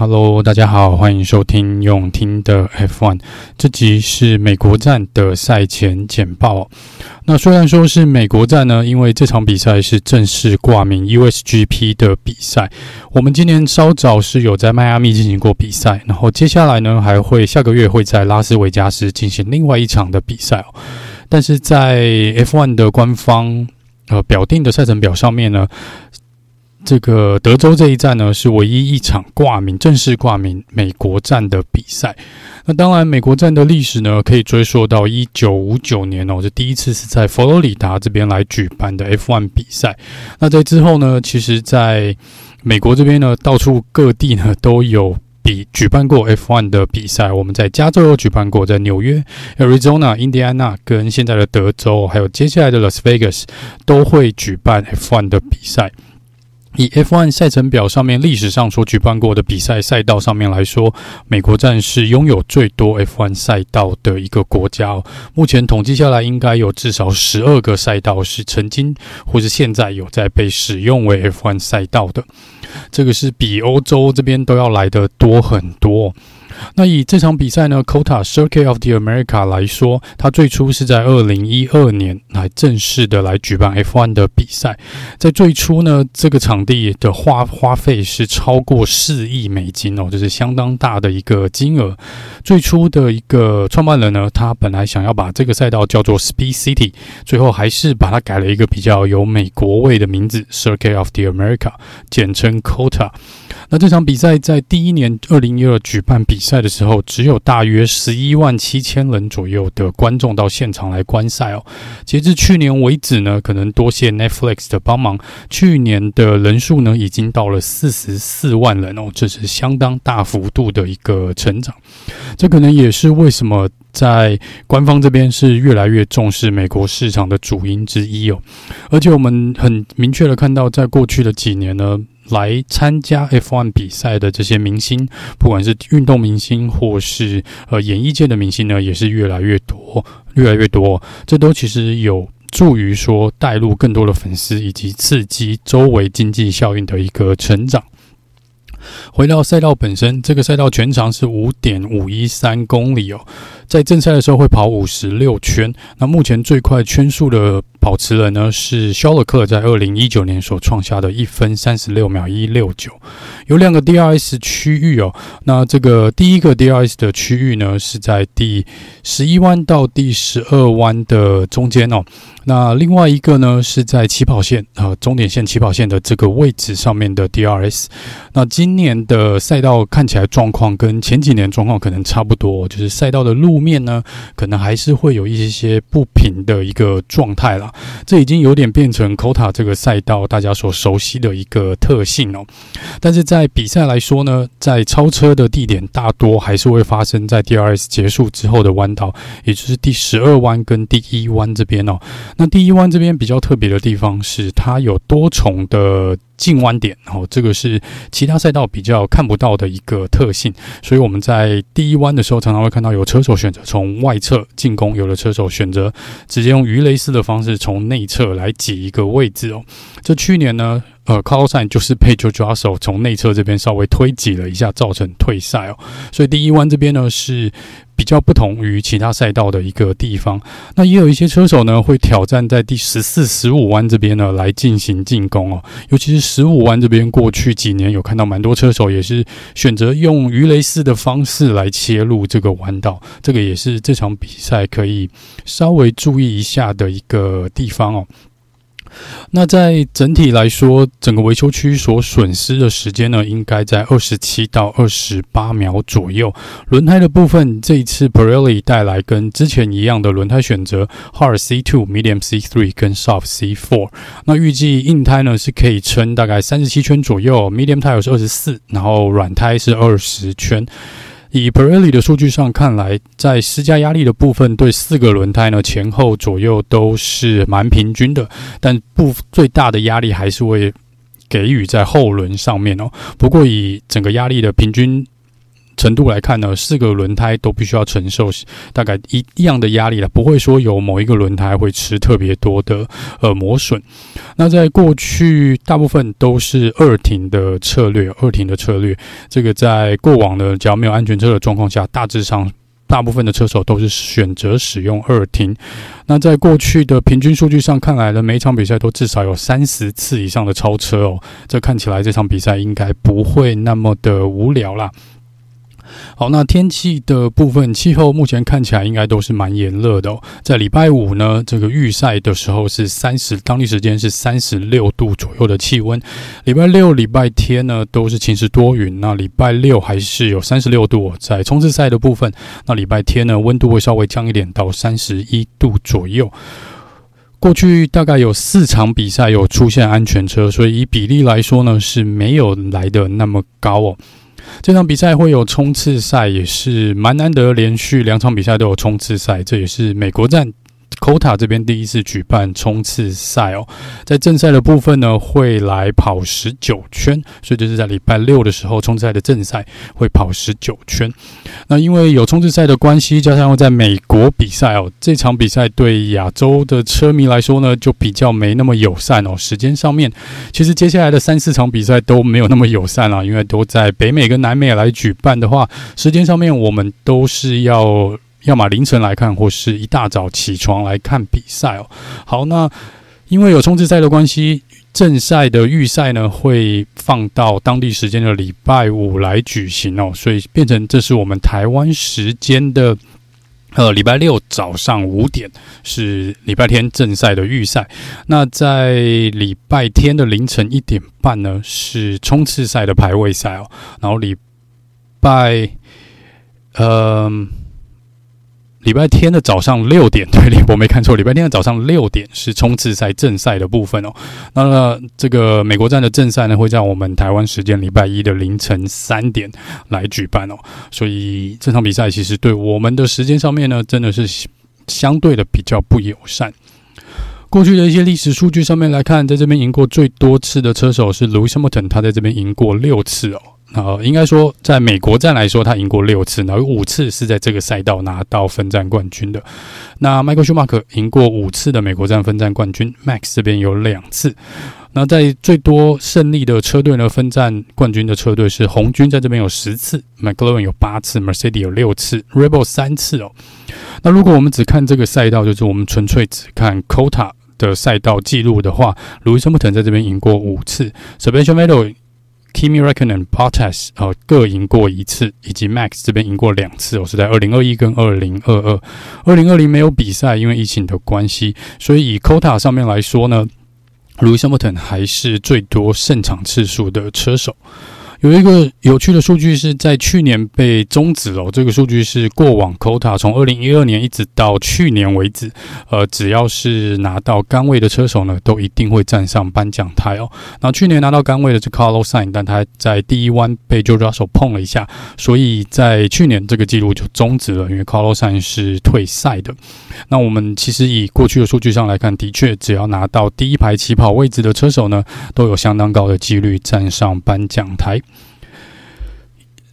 Hello，大家好，欢迎收听用听的 F1。这集是美国站的赛前简报。那虽然说是美国站呢，因为这场比赛是正式挂名 USGP 的比赛。我们今年稍早是有在迈阿密进行过比赛，然后接下来呢，还会下个月会在拉斯维加斯进行另外一场的比赛。但是在 F1 的官方呃表定的赛程表上面呢。这个德州这一站呢，是唯一一场挂名正式挂名美国站的比赛。那当然，美国站的历史呢，可以追溯到一九五九年哦，这第一次是在佛罗里达这边来举办的 F1 比赛。那在之后呢，其实在美国这边呢，到处各地呢都有比举办过 F1 的比赛。我们在加州有举办过，在纽约、Arizona、印第安纳跟现在的德州，还有接下来的 Las Vegas 都会举办 F1 的比赛。以 F1 赛程表上面历史上所举办过的比赛赛道上面来说，美国站是拥有最多 F1 赛道的一个国家哦。目前统计下来，应该有至少十二个赛道是曾经或是现在有在被使用为 F1 赛道的。这个是比欧洲这边都要来的多很多。那以这场比赛呢，COTA Circuit of the America 来说，它最初是在二零一二年来正式的来举办 F1 的比赛。在最初呢，这个场地的花花费是超过四亿美金哦，这是相当大的一个金额。最初的一个创办人呢，他本来想要把这个赛道叫做 Speed City，最后还是把它改了一个比较有美国味的名字 Circuit of the America，简称 COTA。那这场比赛在第一年二零一二举办比赛赛的时候，只有大约十一万七千人左右的观众到现场来观赛哦。截至去年为止呢，可能多谢 Netflix 的帮忙，去年的人数呢已经到了四十四万人哦，这是相当大幅度的一个成长。这可能也是为什么在官方这边是越来越重视美国市场的主因之一哦。而且我们很明确的看到，在过去的几年呢。来参加 F1 比赛的这些明星，不管是运动明星或是呃演艺界的明星呢，也是越来越多，越来越多。这都其实有助于说带入更多的粉丝，以及刺激周围经济效应的一个成长。回到赛道本身，这个赛道全长是五点五一三公里哦，在正赛的时候会跑五十六圈。那目前最快圈速的保持人呢是肖勒克，在二零一九年所创下的一分三十六秒一六九。有两个 DRS 区域哦，那这个第一个 DRS 的区域呢是在第十一弯到第十二弯的中间哦。那另外一个呢，是在起跑线啊，终点线起跑线的这个位置上面的 DRS。那今年的赛道看起来状况跟前几年状况可能差不多，就是赛道的路面呢，可能还是会有一些些不平的一个状态啦。这已经有点变成 COTA 这个赛道大家所熟悉的一个特性哦。但是在比赛来说呢，在超车的地点大多还是会发生在 DRS 结束之后的弯道，也就是第十二弯跟第一弯这边哦。那第一弯这边比较特别的地方是，它有多重的进弯点，哦，这个是其他赛道比较看不到的一个特性。所以我们在第一弯的时候，常常会看到有车手选择从外侧进攻，有的车手选择直接用鱼雷式的方式从内侧来挤一个位置哦。这去年呢，呃 c a r l s n 就是被 George Russell 从内侧这边稍微推挤了一下，造成退赛哦。所以第一弯这边呢是。比较不同于其他赛道的一个地方，那也有一些车手呢会挑战在第十四、十五弯这边呢来进行进攻哦，尤其是十五弯这边，过去几年有看到蛮多车手也是选择用鱼雷式的方式来切入这个弯道，这个也是这场比赛可以稍微注意一下的一个地方哦。那在整体来说，整个维修区所损失的时间呢，应该在二十七到二十八秒左右。轮胎的部分，这一次 Pirelli 带来跟之前一样的轮胎选择：Hard C2、Medium C3 跟 Soft C4。那预计硬胎呢是可以撑大概三十七圈左右，Medium tire 是二十四，然后软胎是二十圈。以 Pirelli 的数据上看来，在施加压力的部分，对四个轮胎呢前后左右都是蛮平均的，但不最大的压力还是会给予在后轮上面哦。不过以整个压力的平均。程度来看呢，四个轮胎都必须要承受大概一一样的压力了，不会说有某一个轮胎会吃特别多的呃磨损。那在过去大部分都是二停的策略，二停的策略，这个在过往的只要没有安全车的状况下，大致上大部分的车手都是选择使用二停。那在过去的平均数据上看来呢，每一场比赛都至少有三十次以上的超车哦，这看起来这场比赛应该不会那么的无聊啦。好，那天气的部分，气候目前看起来应该都是蛮炎热的哦。在礼拜五呢，这个预赛的时候是三十，当地时间是三十六度左右的气温。礼拜六、礼拜天呢都是晴时多云。那礼拜六还是有三十六度哦。在冲刺赛的部分，那礼拜天呢温度会稍微降一点，到三十一度左右。过去大概有四场比赛有出现安全车，所以以比例来说呢是没有来得那么高哦。这场比赛会有冲刺赛，也是蛮难得，连续两场比赛都有冲刺赛，这也是美国站。COTA 这边第一次举办冲刺赛哦，在正赛的部分呢，会来跑十九圈，所以就是在礼拜六的时候，冲刺赛的正赛会跑十九圈。那因为有冲刺赛的关系，加上在美国比赛哦，这场比赛对亚洲的车迷来说呢，就比较没那么友善哦。时间上面，其实接下来的三四场比赛都没有那么友善啊，因为都在北美跟南美来举办的话，时间上面我们都是要。要么凌晨来看，或是一大早起床来看比赛哦。好，那因为有冲刺赛的关系，正赛的预赛呢会放到当地时间的礼拜五来举行哦，所以变成这是我们台湾时间的呃礼拜六早上五点是礼拜天正赛的预赛。那在礼拜天的凌晨一点半呢是冲刺赛的排位赛哦，然后礼拜嗯。礼拜天的早上六点，对，我没看错。礼拜天的早上六点是冲刺赛正赛的部分哦。那这个美国站的正赛呢，会在我们台湾时间礼拜一的凌晨三点来举办哦。所以这场比赛其实对我们的时间上面呢，真的是相对的比较不友善。过去的一些历史数据上面来看，在这边赢过最多次的车手是 Lewis Hamilton，他在这边赢过六次哦。呃，应该说，在美国站来说，他赢过六次，然后有五次是在这个赛道拿到分站冠军的。那迈克舒马克赢过五次的美国站分站冠军，Max 这边有两次。那在最多胜利的车队呢，分站冠军的车队是红军，在这边有十次，McLaren 有八次，Mercedes 有六次，Rebel 三次哦。那如果我们只看这个赛道，就是我们纯粹只看 COTA 的赛道记录的话，Lewis Hamilton 在这边赢过五次，Sebastian Vettel Kimi Räikkönen、Bottas 呃各赢过一次，以及 Max 这边赢过两次我，是在二零二一跟二零二二。二零二零没有比赛，因为疫情的关系，所以以 COTA 上面来说呢，Lewis Hamilton 还是最多胜场次数的车手。有一个有趣的数据是在去年被终止了。这个数据是过往 COTA 从二零一二年一直到去年为止，呃，只要是拿到杆位的车手呢，都一定会站上颁奖台哦。那去年拿到杆位的是 Carlos Sainz，但他在第一弯被 George Russell 碰了一下，所以在去年这个记录就终止了，因为 Carlos Sainz 是退赛的。那我们其实以过去的数据上来看，的确只要拿到第一排起跑位置的车手呢，都有相当高的几率站上颁奖台。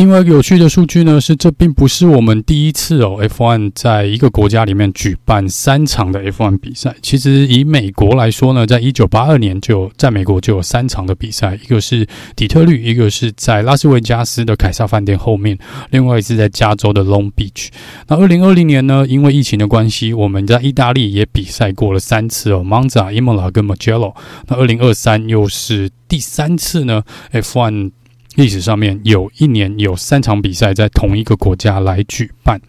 另外一个有趣的数据呢，是这并不是我们第一次哦，F1 在一个国家里面举办三场的 F1 比赛。其实以美国来说呢，在一九八二年就在美国就有三场的比赛，一个是底特律，一个是在拉斯维加斯的凯撒饭店后面，另外一次在加州的 Long Beach。那二零二零年呢，因为疫情的关系，我们在意大利也比赛过了三次哦，Monza、Imola 跟 Mugello。那二零二三又是第三次呢，F1。历史上面有一年有三场比赛在同一个国家来举办。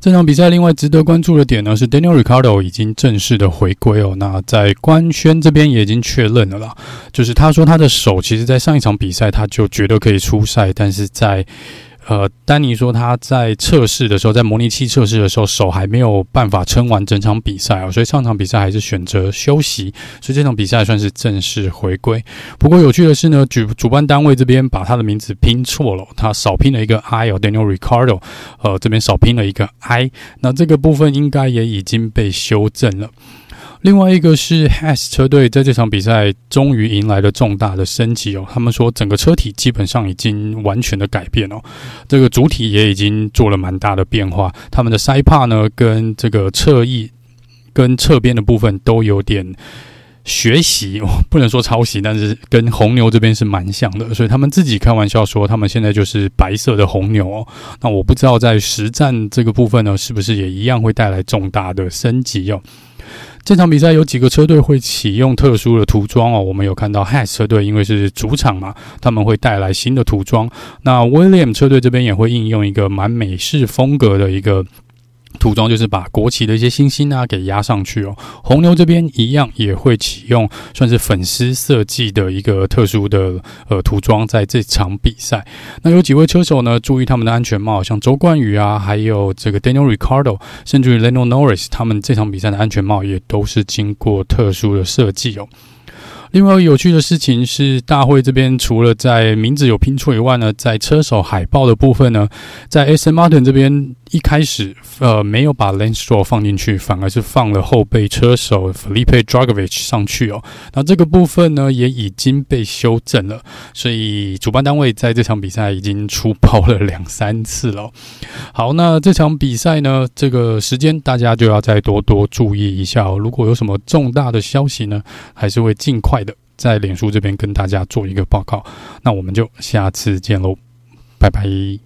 这场比赛另外值得关注的点呢，是 Daniel Ricardo 已经正式的回归哦。那在官宣这边也已经确认了啦，就是他说他的手其实在上一场比赛他就觉得可以出赛，但是在呃，丹尼说他在测试的时候，在模拟器测试的时候，手还没有办法撑完整场比赛哦，所以上场比赛还是选择休息，所以这场比赛算是正式回归。不过有趣的是呢，主主办单位这边把他的名字拼错了，他少拼了一个 I 哦，Daniel Ricardo，呃，这边少拼了一个 I，那这个部分应该也已经被修正了。另外一个是 Has 车队在这场比赛终于迎来了重大的升级哦，他们说整个车体基本上已经完全的改变哦，这个主体也已经做了蛮大的变化，他们的塞帕呢跟这个侧翼跟侧边的部分都有点学习哦，不能说抄袭，但是跟红牛这边是蛮像的，所以他们自己开玩笑说他们现在就是白色的红牛哦。那我不知道在实战这个部分呢，是不是也一样会带来重大的升级哦？这场比赛有几个车队会启用特殊的涂装哦，我们有看到 Haas 车队因为是主场嘛，他们会带来新的涂装。那 William 车队这边也会应用一个蛮美式风格的一个。涂装就是把国旗的一些星星啊给压上去哦。红牛这边一样也会启用算是粉丝设计的一个特殊的呃涂装，在这场比赛。那有几位车手呢，注意他们的安全帽，像周冠宇啊，还有这个 Daniel r i c a r d o 甚至于 Lando Norris，他们这场比赛的安全帽也都是经过特殊的设计哦。另外有趣的事情是，大会这边除了在名字有拼错以外呢，在车手海报的部分呢，在 S M Martin 这边一开始呃没有把 Lance Stroll 放进去，反而是放了后备车手 Felipe Drugovich 上去哦。那这个部分呢也已经被修正了，所以主办单位在这场比赛已经出包了两三次了。好，那这场比赛呢，这个时间大家就要再多多注意一下哦。如果有什么重大的消息呢，还是会尽快的。在脸书这边跟大家做一个报告，那我们就下次见喽，拜拜。